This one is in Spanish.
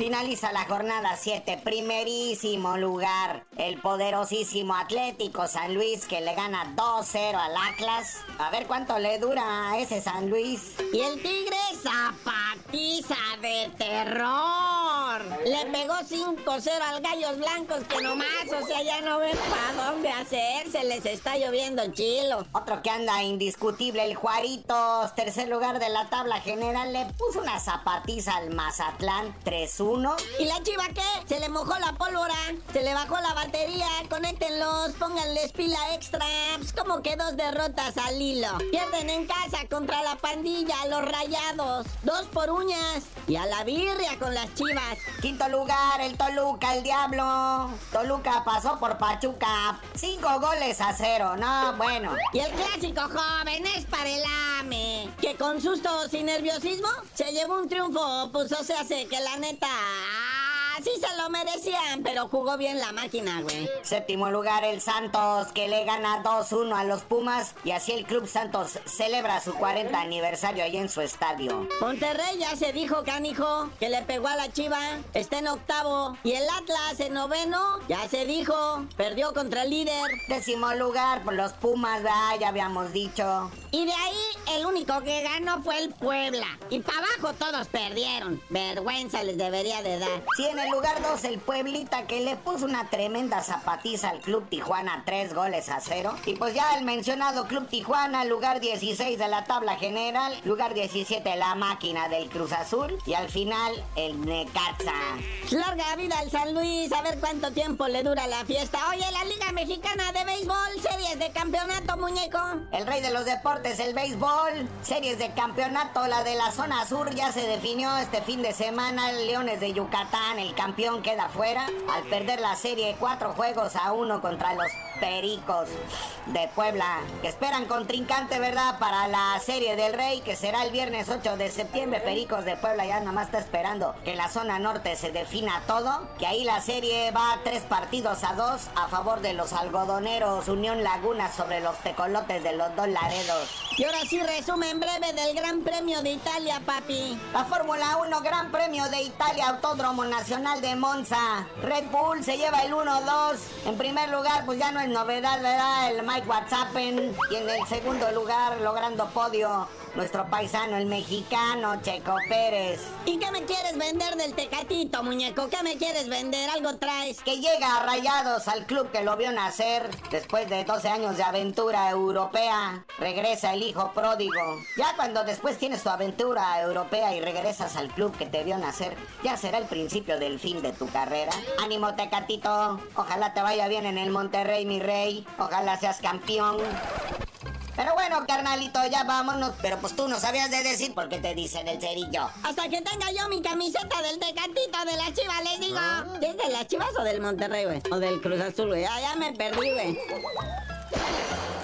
Finaliza la jornada 7, primerísimo lugar. El poderosísimo Atlético San Luis que le gana 2-0 al Atlas. A ver cuánto le dura a ese San Luis. Y el Tigre zapatiza de terror. Le pegó 5-0 al Gallos Blancos que nomás, o sea, ya no ven para dónde hacer. Se les está lloviendo chilo. Otro que anda indiscutible, el Juaritos, tercer lugar de la tabla general, le puso una zapatiza al Mazatlán 3-1. ¿Y la chiva qué? Se le mojó la pólvora, se le bajó la batería, conéctenlos, pónganles pila extra. Pues como que dos derrotas al hilo. Pierden en casa contra la pandilla, los rayados. Dos por uñas. Y a la birria con las chivas. Quinto lugar, el Toluca, el Diablo. Toluca pasó por Pachuca. Cinco goles a cero, no, bueno. Y el clásico joven es para el AME. Que con sustos y nerviosismo se llevó un triunfo. Pues o sea, sé que la neta. Sí se lo merecían, pero jugó bien la máquina, güey. Séptimo lugar, el Santos, que le gana 2-1 a los Pumas. Y así el Club Santos celebra su 40 aniversario ahí en su estadio. Monterrey ya se dijo, canijo, que le pegó a la chiva. Está en octavo. Y el Atlas en noveno, ya se dijo, perdió contra el líder. Décimo lugar, por los Pumas, ¿verdad? ya habíamos dicho. Y de ahí, el único que ganó fue el Puebla. Y para abajo todos perdieron. Vergüenza les debería de dar. Sí, en el lugar 2, el Pueblita, que le puso una tremenda zapatiza al Club Tijuana, tres goles a cero. Y pues ya el mencionado Club Tijuana, lugar 16 de la tabla general, lugar 17 la máquina del Cruz Azul. Y al final, el Necaxa. Larga vida al San Luis, a ver cuánto tiempo le dura la fiesta. Oye, la Liga Mexicana de Béisbol, series de campeonato, muñeco. El rey de los deportes, el béisbol. Series de campeonato, la de la zona sur ya se definió este fin de semana. Leones de Yucatán, el campeón queda fuera al perder la serie cuatro juegos a uno contra los Pericos de Puebla, que esperan contrincante, ¿verdad? Para la serie del Rey, que será el viernes 8 de septiembre. Pericos de Puebla ya nomás está esperando que la zona norte se defina todo, que ahí la serie va tres partidos a dos a favor de los algodoneros Unión Laguna sobre los tecolotes de los dos Laredos. Y ahora sí, resumen breve del Gran Premio de Italia, papi. La Fórmula 1 Gran Premio de Italia Autódromo Nacional de Monza. Red Bull se lleva el 1-2. En primer lugar, pues ya no es novedad, ¿verdad? El Mike Whatsappen. Y en el segundo lugar, logrando podio, nuestro paisano, el mexicano Checo Pérez. ¿Y qué me quieres vender del Tecatito, muñeco? ¿Qué me quieres vender? ¿Algo traes? Que llega a Rayados al club que lo vio nacer. Después de 12 años de aventura europea, regresa el hijo pródigo. Ya cuando después tienes tu aventura europea y regresas al club que te vio nacer, ya será el principio del fin de tu carrera. Ánimo, Tecatito. Ojalá te vaya bien en el Monterrey, mi rey. Ojalá seas campeón. Pero bueno, carnalito, ya vámonos. Pero pues tú no sabías de decir por qué te dicen el cerillo. Hasta que tenga yo mi camiseta del Tecatito de la Chiva, les digo. ¿Es de las Chivas o del Monterrey, güey? O del Cruz Azul, güey. Ya, ya me perdí, güey.